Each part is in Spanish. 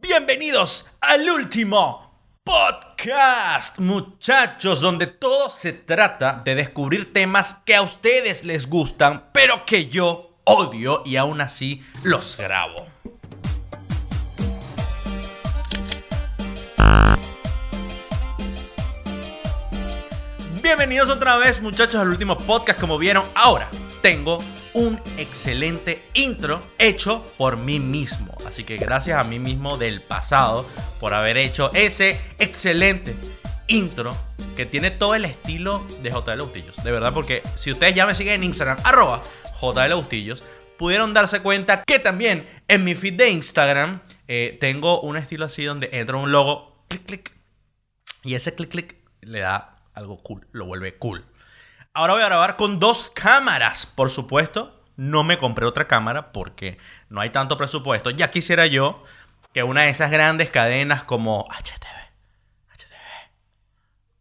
Bienvenidos al último podcast, muchachos, donde todo se trata de descubrir temas que a ustedes les gustan, pero que yo odio y aún así los grabo. Bienvenidos otra vez, muchachos, al último podcast. Como vieron, ahora tengo un excelente intro hecho por mí mismo. Así que gracias a mí mismo del pasado por haber hecho ese excelente intro que tiene todo el estilo de JL Bustillos. De verdad, porque si ustedes ya me siguen en Instagram, arroba JL Bustillos, pudieron darse cuenta que también en mi feed de Instagram eh, tengo un estilo así donde entra un logo, clic, clic, y ese clic, clic le da algo cool, lo vuelve cool. Ahora voy a grabar con dos cámaras, por supuesto. No me compré otra cámara porque no hay tanto presupuesto. Ya quisiera yo que una de esas grandes cadenas como HTV, HTV,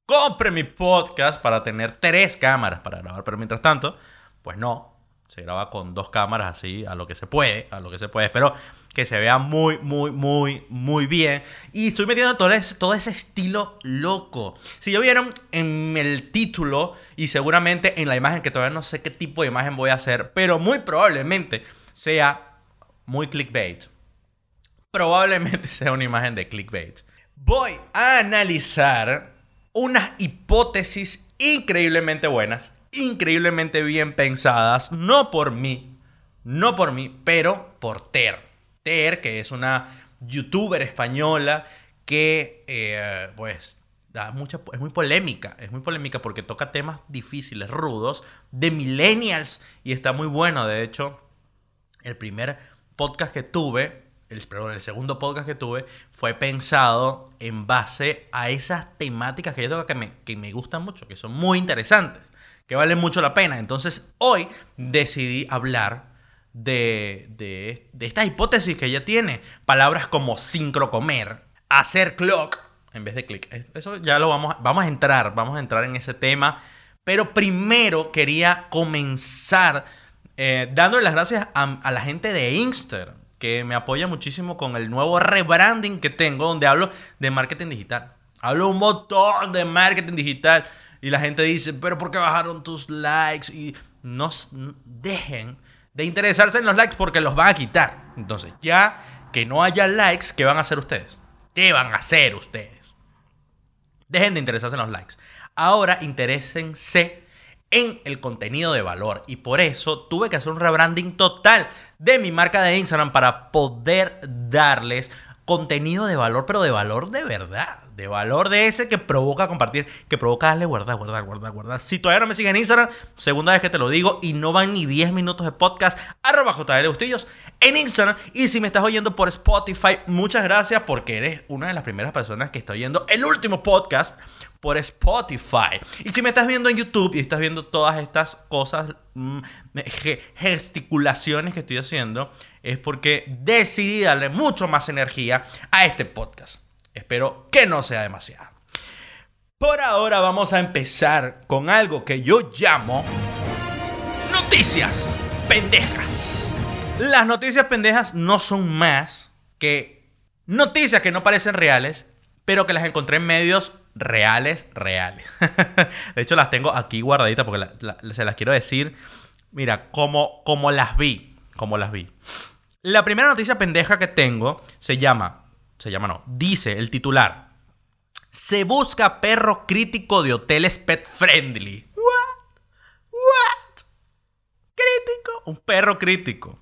compre mi podcast para tener tres cámaras para grabar. Pero mientras tanto, pues no, se graba con dos cámaras así, a lo que se puede, a lo que se puede. Espero que se vea muy, muy, muy, muy bien. Y estoy metiendo todo ese, todo ese estilo loco. Si ya vieron en el título y seguramente en la imagen, que todavía no sé qué tipo de imagen voy a hacer, pero muy probablemente sea muy clickbait. Probablemente sea una imagen de clickbait. Voy a analizar unas hipótesis increíblemente buenas increíblemente bien pensadas, no por mí, no por mí, pero por Ter. Ter, que es una youtuber española que, eh, pues, da mucha, es muy polémica, es muy polémica porque toca temas difíciles, rudos, de millennials, y está muy bueno, de hecho, el primer podcast que tuve, el, perdón, el segundo podcast que tuve, fue pensado en base a esas temáticas que yo tengo que me, que me gustan mucho, que son muy interesantes que vale mucho la pena. Entonces, hoy decidí hablar de, de, de esta hipótesis que ella tiene. Palabras como sincrocomer, hacer clock, en vez de click. Eso ya lo vamos, vamos a entrar, vamos a entrar en ese tema. Pero primero quería comenzar eh, dándole las gracias a, a la gente de Instagram que me apoya muchísimo con el nuevo rebranding que tengo, donde hablo de marketing digital. Hablo un montón de marketing digital. Y la gente dice, pero ¿por qué bajaron tus likes? Y no dejen de interesarse en los likes porque los van a quitar. Entonces, ya que no haya likes, ¿qué van a hacer ustedes? ¿Qué van a hacer ustedes? Dejen de interesarse en los likes. Ahora interésense en el contenido de valor. Y por eso tuve que hacer un rebranding total de mi marca de Instagram para poder darles contenido de valor, pero de valor de verdad. De valor de ese que provoca compartir, que provoca darle guardar, guardar, guardar, guardar. Si todavía no me siguen en Instagram, segunda vez que te lo digo y no van ni 10 minutos de podcast, arroba JL Bustillos en Instagram. Y si me estás oyendo por Spotify, muchas gracias porque eres una de las primeras personas que está oyendo el último podcast por Spotify. Y si me estás viendo en YouTube y estás viendo todas estas cosas, mm, gesticulaciones que estoy haciendo, es porque decidí darle mucho más energía a este podcast. Espero que no sea demasiado. Por ahora vamos a empezar con algo que yo llamo noticias pendejas. Las noticias pendejas no son más que noticias que no parecen reales, pero que las encontré en medios reales, reales. de hecho, las tengo aquí guardaditas porque se las quiero decir. Mira, como, como las vi. Como las vi. La primera noticia pendeja que tengo se llama. Se llama no. Dice el titular. Se busca perro crítico de hoteles pet friendly. What? What? Crítico. Un perro crítico.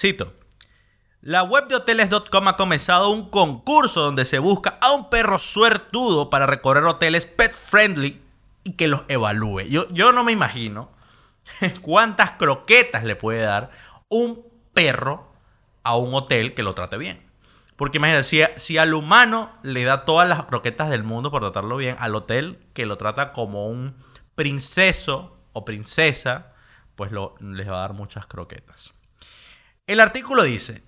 Cito. La web de hoteles.com ha comenzado un concurso donde se busca a un perro suertudo para recorrer hoteles pet friendly y que los evalúe. Yo, yo no me imagino cuántas croquetas le puede dar un perro a un hotel que lo trate bien. Porque imagínate, si, si, al humano le da todas las croquetas del mundo por tratarlo bien, al hotel que lo trata como un princeso o princesa, pues les va a dar muchas croquetas. El artículo dice,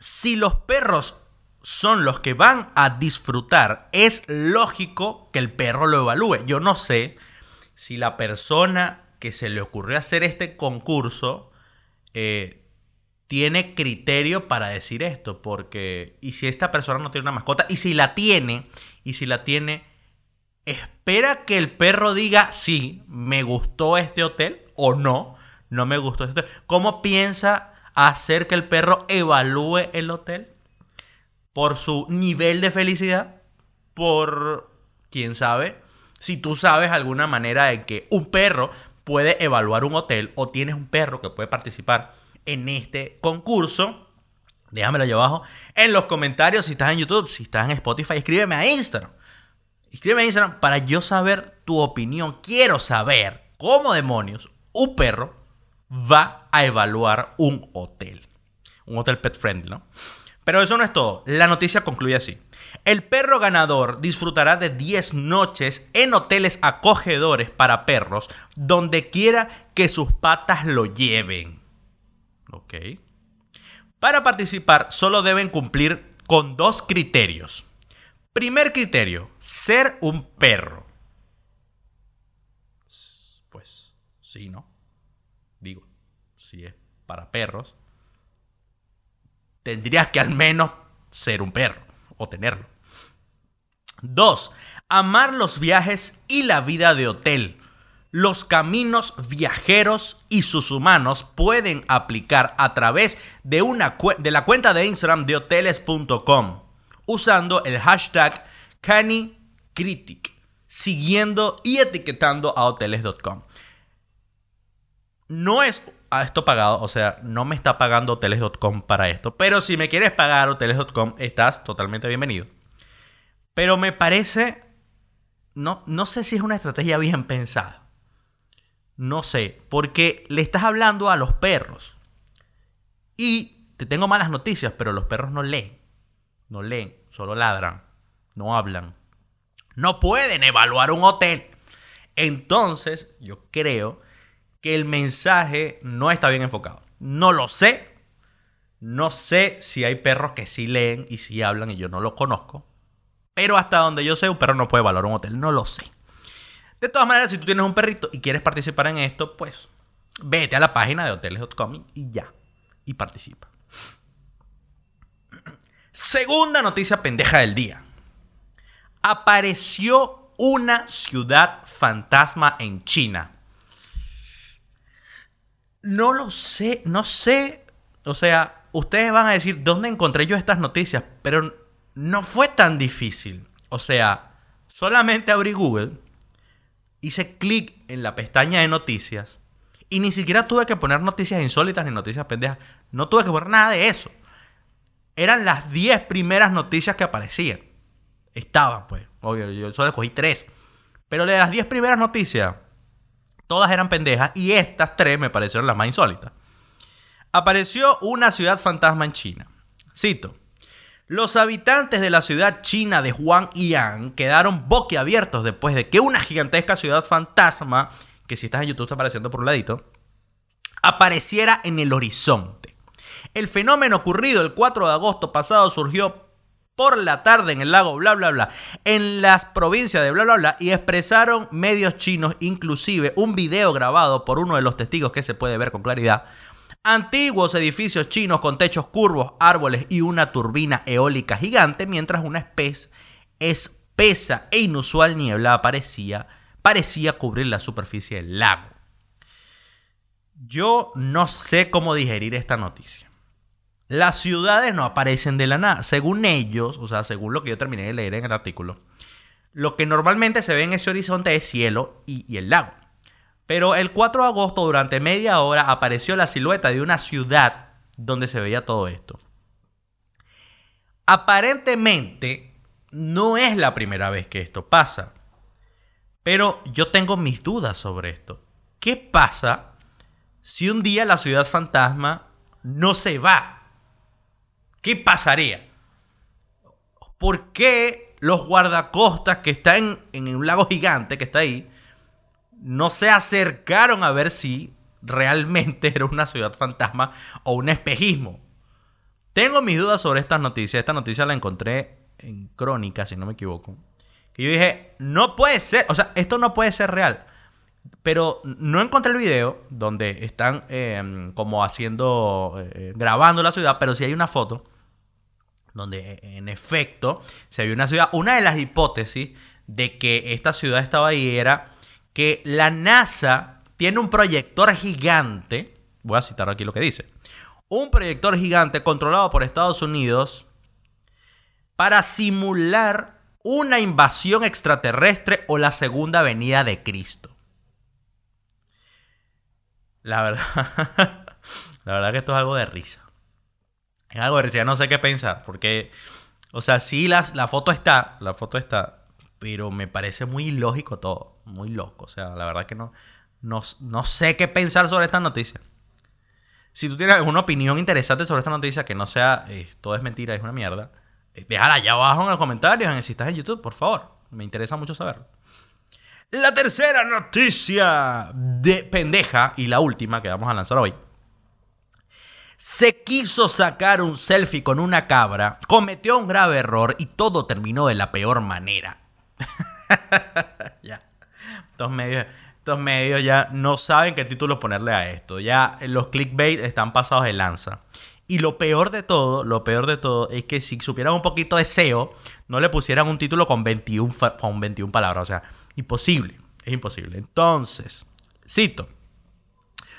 si los perros son los que van a disfrutar, es lógico que el perro lo evalúe. Yo no sé si la persona que se le ocurrió hacer este concurso eh, tiene criterio para decir esto, porque y si esta persona no tiene una mascota y si la tiene y si la tiene espera que el perro diga sí, me gustó este hotel o no, no me gustó este hotel. ¿Cómo piensa hacer que el perro evalúe el hotel? Por su nivel de felicidad, por quién sabe, si tú sabes alguna manera de que un perro puede evaluar un hotel o tienes un perro que puede participar en este concurso, déjamelo allá abajo en los comentarios si estás en YouTube, si estás en Spotify, escríbeme a Instagram. Escríbeme a Instagram para yo saber tu opinión. Quiero saber cómo demonios un perro va a evaluar un hotel. Un hotel pet friendly, ¿no? Pero eso no es todo. La noticia concluye así. El perro ganador disfrutará de 10 noches en hoteles acogedores para perros donde quiera que sus patas lo lleven. Ok. Para participar solo deben cumplir con dos criterios. Primer criterio, ser un perro. Pues sí, ¿no? Si es para perros, tendrías que al menos ser un perro o tenerlo. Dos, amar los viajes y la vida de hotel. Los caminos viajeros y sus humanos pueden aplicar a través de, una de la cuenta de Instagram de hoteles.com usando el hashtag CaniCritic, siguiendo y etiquetando a hoteles.com. No es a esto pagado, o sea, no me está pagando hoteles.com para esto, pero si me quieres pagar hoteles.com, estás totalmente bienvenido. Pero me parece, no, no sé si es una estrategia bien pensada. No sé, porque le estás hablando a los perros. Y te tengo malas noticias, pero los perros no leen. No leen, solo ladran, no hablan. No pueden evaluar un hotel. Entonces, yo creo que el mensaje no está bien enfocado. No lo sé. No sé si hay perros que sí leen y sí hablan y yo no lo conozco. Pero hasta donde yo sé, un perro no puede valorar un hotel. No lo sé. De todas maneras, si tú tienes un perrito y quieres participar en esto, pues vete a la página de hoteles.com y ya. Y participa. Segunda noticia pendeja del día. Apareció una ciudad fantasma en China. No lo sé, no sé. O sea, ustedes van a decir, ¿dónde encontré yo estas noticias? Pero no fue tan difícil. O sea, solamente abrí Google, hice clic en la pestaña de noticias y ni siquiera tuve que poner noticias insólitas ni noticias pendejas. No tuve que poner nada de eso. Eran las 10 primeras noticias que aparecían. Estaban, pues. Obvio, yo solo escogí 3. Pero de las 10 primeras noticias, Todas eran pendejas y estas tres me parecieron las más insólitas. Apareció una ciudad fantasma en China. Cito. Los habitantes de la ciudad china de Huangyang quedaron boquiabiertos después de que una gigantesca ciudad fantasma, que si estás en YouTube está apareciendo por un ladito, apareciera en el horizonte. El fenómeno ocurrido el 4 de agosto pasado surgió por la tarde en el lago bla bla bla en las provincias de bla bla bla y expresaron medios chinos inclusive un video grabado por uno de los testigos que se puede ver con claridad antiguos edificios chinos con techos curvos árboles y una turbina eólica gigante mientras una especie espesa e inusual niebla parecía parecía cubrir la superficie del lago. Yo no sé cómo digerir esta noticia las ciudades no aparecen de la nada. Según ellos, o sea, según lo que yo terminé de leer en el artículo, lo que normalmente se ve en ese horizonte es cielo y, el lago. Pero el 4 de agosto, durante media hora, apareció la silueta de una ciudad donde se veía todo esto. Aparentemente, no es la primera vez que esto pasa. Pero yo tengo mis dudas sobre esto. ¿Qué pasa si un día la ciudad fantasma no se va? ¿Qué pasaría? ¿Por qué los guardacostas que están en, un lago gigante que está ahí no se acercaron a ver si realmente era una ciudad fantasma o un espejismo? Tengo mis dudas sobre estas noticias. Esta noticia la encontré en Crónica, si no me equivoco. Que yo dije, no puede ser, o sea, esto no puede ser real. Pero no encontré el video donde están eh, como haciendo, eh, grabando la ciudad, pero sí hay una foto donde en efecto se ve una ciudad. Una de las hipótesis de que esta ciudad estaba ahí era que la NASA tiene un proyector gigante, voy a citar aquí lo que dice, un proyector gigante controlado por Estados Unidos para simular una invasión extraterrestre o la segunda venida de Cristo. La verdad, la verdad que esto es algo de risa. Es algo de risa, ya no sé qué pensar, porque, o sea, sí la, la foto está, la foto está, pero me parece muy ilógico todo, muy loco. O sea, la verdad que no, no, no sé qué pensar sobre esta noticia. Si tú tienes alguna opinión interesante sobre esta noticia, que no sea eh, todo es mentira, es una mierda, eh, déjala allá abajo en los comentarios, en si estás en YouTube, por favor. Me interesa mucho saberlo. La tercera noticia de pendeja y la última que vamos a lanzar hoy. Se quiso sacar un selfie con una cabra, cometió un grave error y todo terminó de la peor manera. ya. Estos medios, ya no saben qué título ponerle a esto. Ya los clickbait están pasados de lanza. Y lo peor de todo, lo peor de todo es que si supieran un poquito de SEO, no le pusieran un título con 21, con 21 palabras. O sea, Imposible, es imposible. Entonces, cito.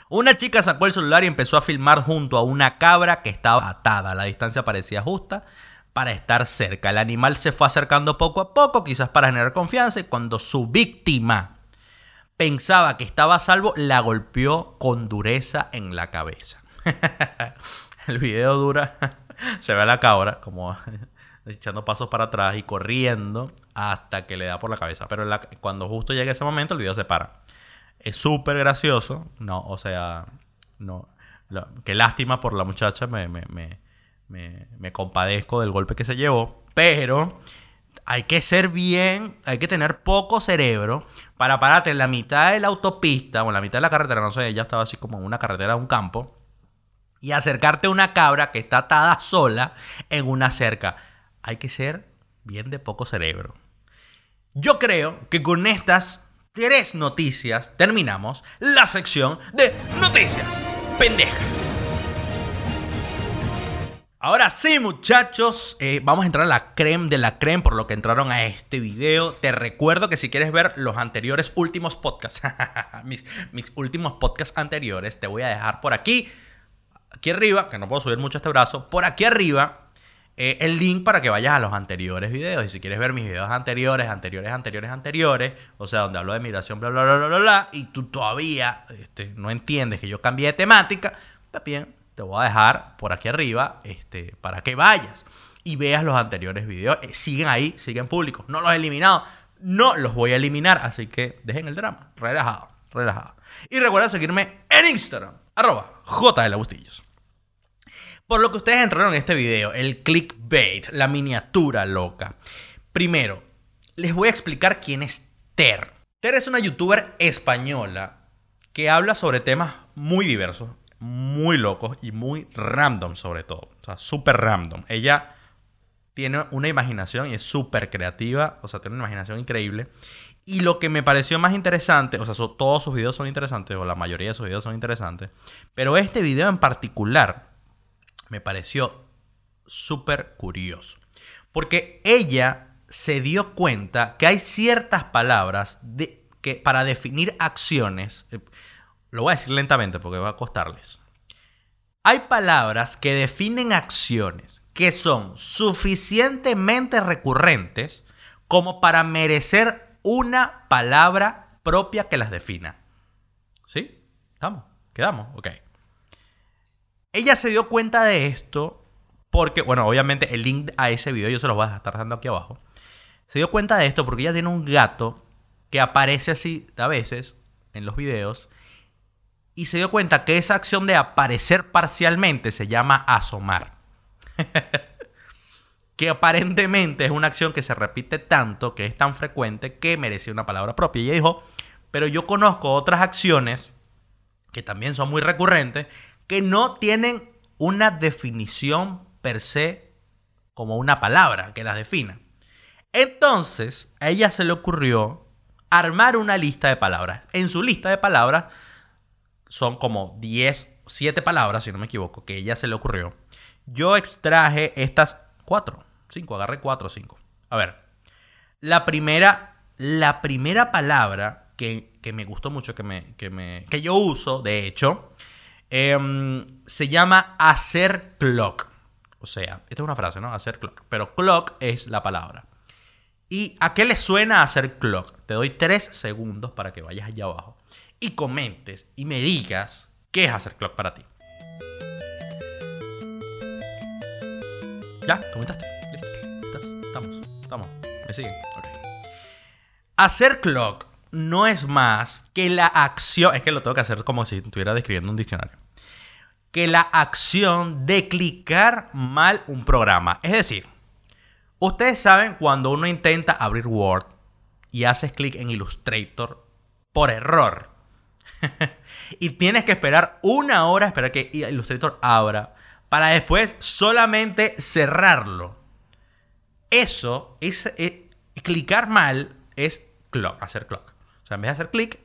Una chica sacó el celular y empezó a filmar junto a una cabra que estaba atada. La distancia parecía justa para estar cerca. El animal se fue acercando poco a poco, quizás para generar confianza, y cuando su víctima pensaba que estaba a salvo, la golpeó con dureza en la cabeza. el video dura, se ve a la cabra como echando pasos para atrás y corriendo hasta que le da por la cabeza. Pero cuando justo llega ese momento, el video se para. Es súper gracioso. No, o sea, no. qué lástima por la muchacha. Me, me, me, me, compadezco del golpe que se llevó. Pero hay que ser bien, hay que tener poco cerebro para pararte en la mitad de la autopista o en la mitad de la carretera, no sé, ella estaba así como en una carretera de un campo, y acercarte a una cabra que está atada sola en una cerca hay que ser bien de poco cerebro. Yo creo que con estas tres noticias terminamos la sección de noticias pendejas. Ahora sí, muchachos, eh, vamos a entrar a la creme de la creme por lo que entraron a este video. Te recuerdo que si quieres ver los anteriores últimos podcasts, mis, mis últimos podcasts anteriores, te voy a dejar por aquí, aquí arriba, que no puedo subir mucho este brazo, por aquí arriba eh, el link para que vayas a los anteriores videos. Y si quieres ver mis videos anteriores, anteriores, anteriores, anteriores, o sea, donde hablo de migración, bla, bla, bla, bla, bla, y tú todavía este, no entiendes que yo cambié de temática, también te voy a dejar por aquí arriba este, para que vayas y veas los anteriores videos. Eh, siguen ahí, siguen públicos. No los he eliminado, no los voy a eliminar, así que dejen el drama. Relajado, relajado. Y recuerda seguirme en Instagram, arroba. Por lo que ustedes entraron en este video, el clickbait, la miniatura loca. Primero, les voy a explicar quién es Ter. Ter es una youtuber española que habla sobre temas muy diversos, muy locos y muy random sobre todo. O sea, súper random. Ella tiene una imaginación y es súper creativa, o sea, tiene una imaginación increíble. Y lo que me pareció más interesante, o sea, todos sus videos son interesantes, o la mayoría de sus videos son interesantes, pero este video en particular me pareció súper curioso. Porque ella se dio cuenta que hay ciertas palabras de, que para definir acciones, eh, lo voy a decir lentamente porque va a costarles. Hay palabras que definen acciones que son suficientemente recurrentes como para merecer una palabra propia que las defina. ¿Sí? ¿Estamos? ¿Quedamos? Ok. Ella se dio cuenta de esto porque, bueno, obviamente el link a ese video yo se los voy a estar dejando aquí abajo. Se dio cuenta de esto porque ella tiene un gato que aparece así a veces en los videos y se dio cuenta que esa acción de aparecer parcialmente se llama asomar. que aparentemente es una acción que se repite tanto, que es tan frecuente, que merece una palabra propia. Y ella dijo, pero yo conozco otras acciones que también son muy recurrentes que no tienen una definición per se como una palabra que las defina. Entonces, a ella se le ocurrió armar una lista de palabras. En su lista de palabras son como 10, 7 palabras, si no me equivoco, que ella se le ocurrió. Yo extraje estas 4, 5, agarré 4 o 5. A ver, la primera, la primera palabra que, me gustó mucho, que, me, que, me, que yo uso, de hecho, em, se llama hacer clock. O sea, esta es una frase, ¿no? Hacer clock. Pero clock es la palabra. ¿Y a qué le suena hacer clock? Te doy tres segundos para que vayas allá abajo y comentes y me digas qué es hacer clock para ti. ¿Ya? ¿Comentaste? Estamos, estamos. ¿Me siguen? Hacer clock no es más que la acción. Es que lo tengo que hacer como si estuviera describiendo un diccionario. Que la acción de clicar mal un programa. Es decir, Ustedes saben cuando uno intenta abrir Word y haces clic en Illustrator por error. y tienes que esperar una hora esperar que Illustrator abra para después solamente cerrarlo. Eso es, eh, clicar mal es clock, hacer clock. O sea, en vez de hacer clic,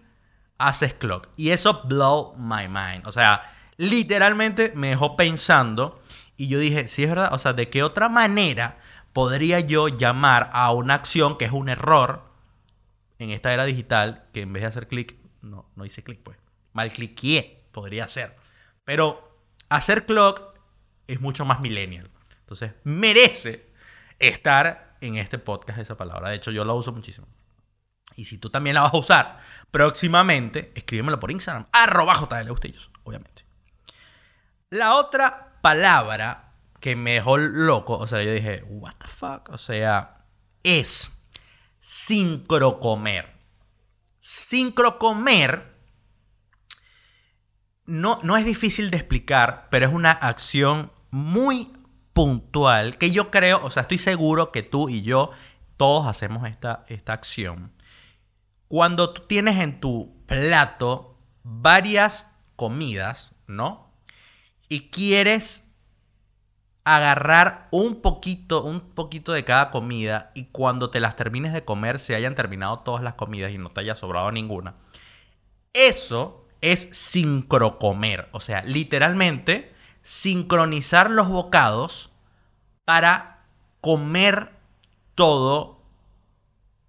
haces clock. Y eso blow my mind. O sea, literalmente me dejó pensando y yo dije, sí es verdad, o sea, ¿de qué otra manera podría yo llamar a una acción que es un error en esta era digital, que en vez de hacer clic, no, no hice clic, pues. Mal cliqué, podría ser. Pero hacer clock es mucho más millennial. Entonces, merece estar en este podcast esa palabra. De hecho, yo la uso muchísimo. Y si tú también la vas a usar próximamente, escríbemelo por Instagram, arroba JL obviamente. La otra palabra que me dejó loco, o sea, yo dije, what the fuck, o sea, es sincrocomer. Sincrocomer no, no es difícil de explicar, pero es una acción muy puntual que yo creo, o sea, estoy seguro que tú y yo todos hacemos esta, esta acción. Cuando tú tienes en tu plato varias comidas, ¿no? Y quieres agarrar un poquito, un poquito de cada comida y cuando te las termines de comer se hayan terminado todas las comidas y no te haya sobrado ninguna. Eso es sincrocomer, o sea, literalmente sincronizar los bocados para comer todo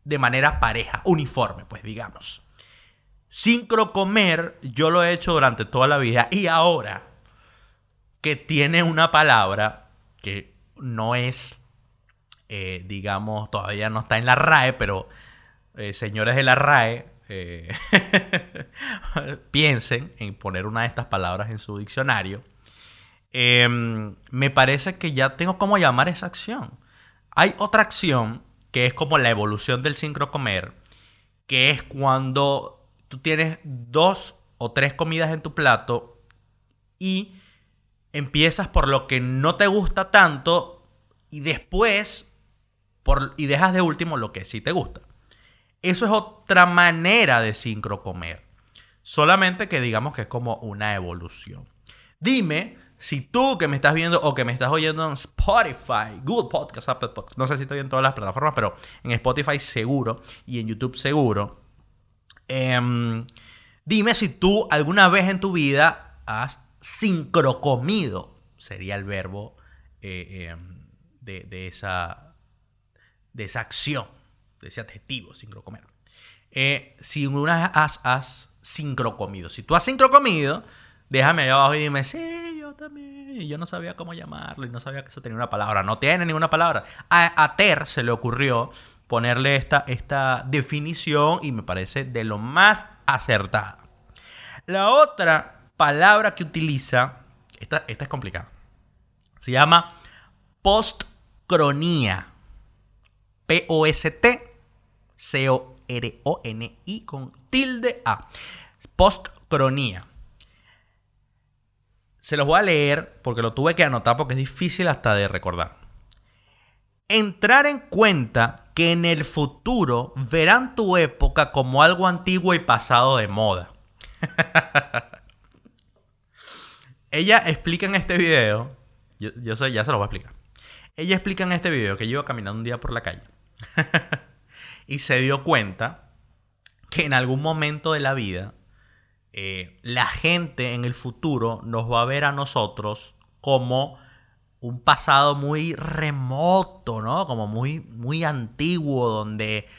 de manera pareja, uniforme, pues digamos. Sincrocomer yo lo he hecho durante toda la vida y ahora que tiene una palabra que no es, eh, digamos, todavía no está en la RAE, pero eh, señores de la RAE, eh, piensen en poner una de estas palabras en su diccionario. Em, me parece que ya tengo cómo llamar esa acción. Hay otra acción que es como la evolución del sincrocomer, que es cuando tú tienes dos o tres comidas en tu plato y empiezas por lo que no te gusta tanto y después y dejas de último lo que sí te gusta. Eso es otra manera de sincrocomer. Solamente que digamos que es como una evolución. Dime si tú que me estás viendo o que me estás oyendo en Spotify, Google Podcast, Apple Podcast, no sé si estoy en todas las plataformas, pero en Spotify seguro y en YouTube seguro. Em, dime si tú alguna vez en tu vida has sincrocomido sería el verbo eh, em, de, esa, de esa acción, de ese adjetivo, sincrocomer. Eh, si una has, has sincrocomido, si tú has sincrocomido, déjame allá abajo y dime, sí, yo también, yo no sabía cómo llamarlo y no sabía que eso tenía una palabra. No tiene ninguna palabra. A, Ter se le ocurrió ponerle esta, esta definición y me parece de lo más acertada. La otra palabra que utiliza, esta, esta es complicada, se llama postcronía. P-O-S-T C-O-R-O-N-I con tilde A. Postcronía. Se los voy a leer porque lo tuve que anotar porque es difícil hasta de recordar. Entrar en cuenta que en el futuro verán tu época como algo antiguo y pasado de moda. Ella explica en este video, yo, sé, ya se lo voy a explicar. Ella explica en este video que yo iba caminando un día por la calle y se dio cuenta que en algún momento de la vida eh, la gente en el futuro nos va a ver a nosotros como un pasado muy remoto, ¿no? Como muy, muy antiguo, donde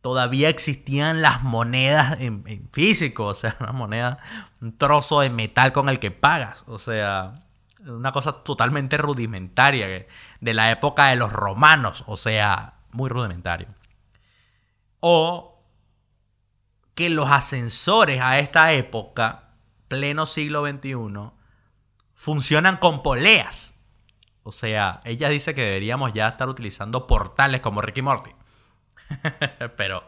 todavía existían las monedas en, físico, o sea, una moneda, un trozo de metal con el que pagas, o sea, una cosa totalmente rudimentaria, de la época de los romanos, o sea, muy rudimentario. O que los ascensores a esta época, pleno siglo XXI, funcionan con poleas. O sea, ella dice que deberíamos ya estar utilizando portales como Ricky Morty. Pero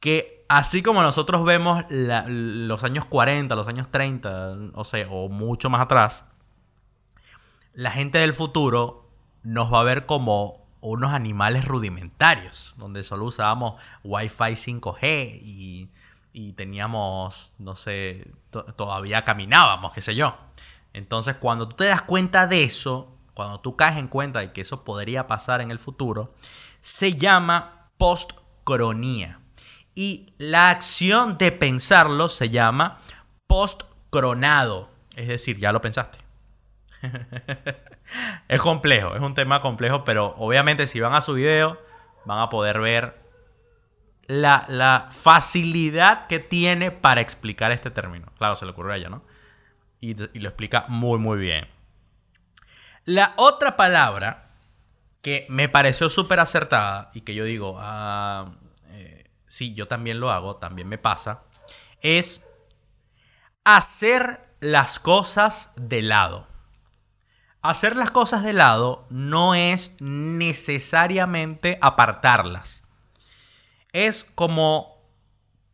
que así como nosotros vemos los años 40, los años 30, o sea, o mucho más atrás, la gente del futuro nos va a ver como unos animales rudimentarios, donde solo usábamos Wi-Fi 5G y, teníamos, no sé, todavía caminábamos, qué sé yo. Entonces, cuando tú te das cuenta de eso, cuando tú caes en cuenta de que eso podría pasar en el futuro, se llama postcronía. Y la acción de pensarlo se llama postcronado. Es decir, ya lo pensaste. es complejo, es un tema complejo, pero obviamente si van a su video van a poder ver la, la facilidad que tiene para explicar este término. Claro, se le ocurrió a ella, ¿no? Y, lo explica muy, muy bien. La otra palabra que me pareció súper acertada y que yo digo, ah, eh, sí, yo también lo hago, también me pasa, es hacer las cosas de lado. Hacer las cosas de lado no es necesariamente apartarlas. Es como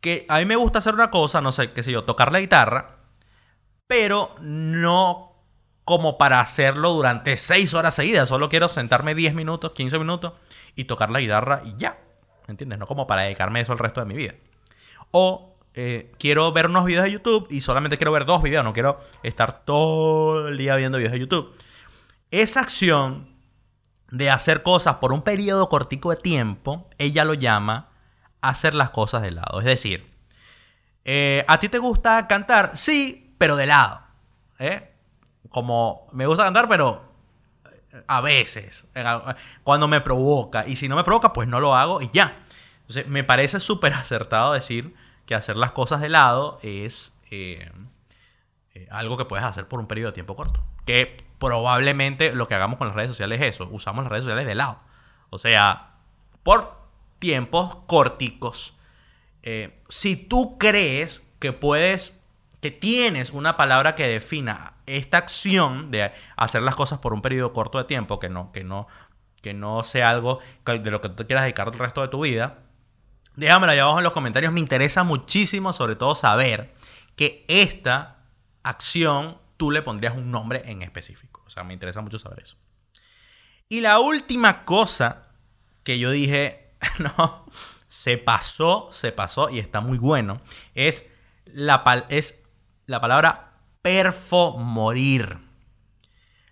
que a mí me gusta hacer una cosa, no sé, qué sé yo, tocar la guitarra, pero no como para hacerlo durante 6 horas seguidas. Solo quiero sentarme 10 minutos, 15 minutos y tocar la guitarra y ya. ¿Me entiendes? No como para dedicarme eso el resto de mi vida. O eh, quiero ver unos videos de YouTube y solamente quiero ver dos videos. No quiero estar todo el día viendo videos de YouTube. Esa acción de hacer cosas por un periodo cortico de tiempo, ella lo llama hacer las cosas de lado. Es decir, eh, ¿a ti te gusta cantar? Sí, pero de lado. ¿eh? Como me gusta cantar, pero a veces, cuando me provoca. Y si no me provoca, pues no lo hago y ya. Entonces, me parece súper acertado decir que hacer las cosas de lado es eh, eh, algo que puedes hacer por un periodo de tiempo corto. Que probablemente lo que hagamos con las redes sociales es eso. Usamos las redes sociales de lado. O sea, por tiempos corticos. si tú crees que puedes que tienes una palabra que defina esta acción de hacer las cosas por un periodo corto de tiempo, que no, que no, que no sea algo de lo que tú quieras dedicar el resto de tu vida, déjamelo allá abajo en los comentarios. Me interesa muchísimo, sobre todo, saber que esta acción tú le pondrías un nombre en específico. O sea, me interesa mucho saber eso. Y la última cosa que yo dije, no, se pasó, se pasó y está muy bueno, es la, es la palabra perfomorir.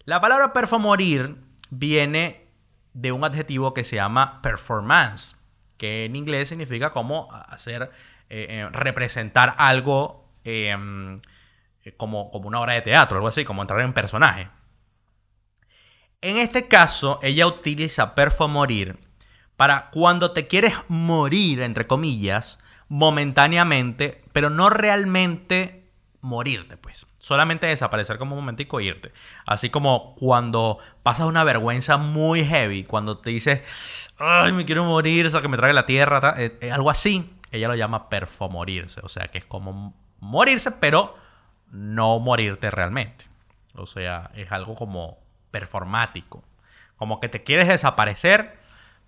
La palabra perfomorir viene de un adjetivo que se llama performance, que en inglés significa como hacer, eh, eh, representar algo em, como, como una obra de teatro, algo así, como entrar en personaje. En este caso, ella utiliza perfomorir para cuando te quieres morir, entre comillas, momentáneamente, pero no realmente morirte, pues. Solamente desaparecer como un momentico e irte. Así como cuando pasas una vergüenza muy heavy, cuando te dices, ay, me quiero morir, o sea, que me trague la tierra, eh, eh, algo así, ella lo llama perfomorirse. O sea, que es como morirse, pero no morirte realmente. O sea, es algo como performático. Como que te quieres desaparecer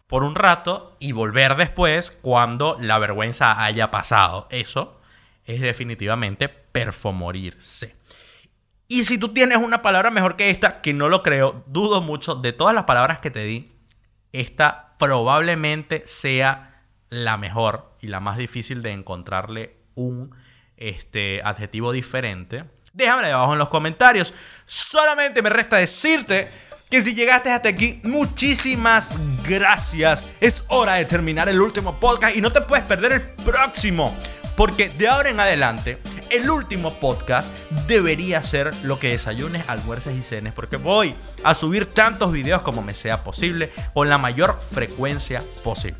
por un rato y volver después cuando la vergüenza haya pasado. Eso es definitivamente perfomorirse. Y si tú tienes una palabra mejor que esta, que no lo creo, dudo mucho, de todas las palabras que te di, esta probablemente sea la mejor y la más difícil de encontrarle un este, adjetivo diferente. Déjame abajo en los comentarios. Solamente me resta decirte que si llegaste hasta aquí, muchísimas gracias. Es hora de terminar el último podcast y no te puedes perder el próximo. Porque de ahora en adelante, el último podcast debería ser lo que desayunes, almuerces y cenes. Porque voy a subir tantos videos como me sea posible con la mayor frecuencia posible.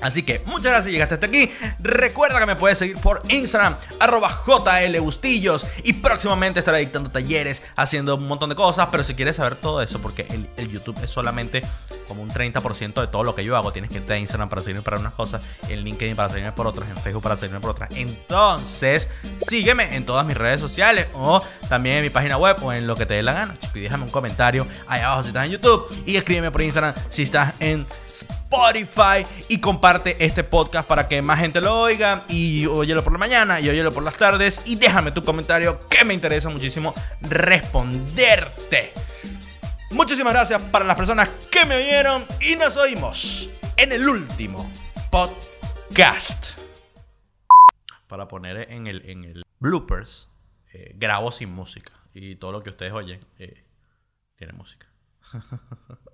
Así que muchas gracias llegaste hasta aquí. Recuerda que me puedes seguir por Instagram, arroba JLBustillos. Y próximamente estaré dictando talleres, haciendo un montón de cosas. Pero si quieres saber todo eso, porque el, YouTube es solamente como un 30% de todo lo que yo hago. Tienes que irte a Instagram para seguirme para unas cosas, en LinkedIn para seguirme por otras, en Facebook para seguirme por otras. Entonces, sígueme en todas mis redes sociales o también en mi página web o en lo que te dé la gana. Chico, y déjame un comentario ahí abajo si estás en YouTube. Y escríbeme por Instagram si estás en Spotify y comparte este podcast para que más gente lo oiga y óyelo por la mañana y óyelo por las tardes y déjame tu comentario que me interesa muchísimo responderte. Muchísimas gracias para las personas que me oyeron y nos oímos en el último podcast. Para poner en el, en el bloopers, eh, grabo sin música y todo lo que ustedes oyen eh, tiene música.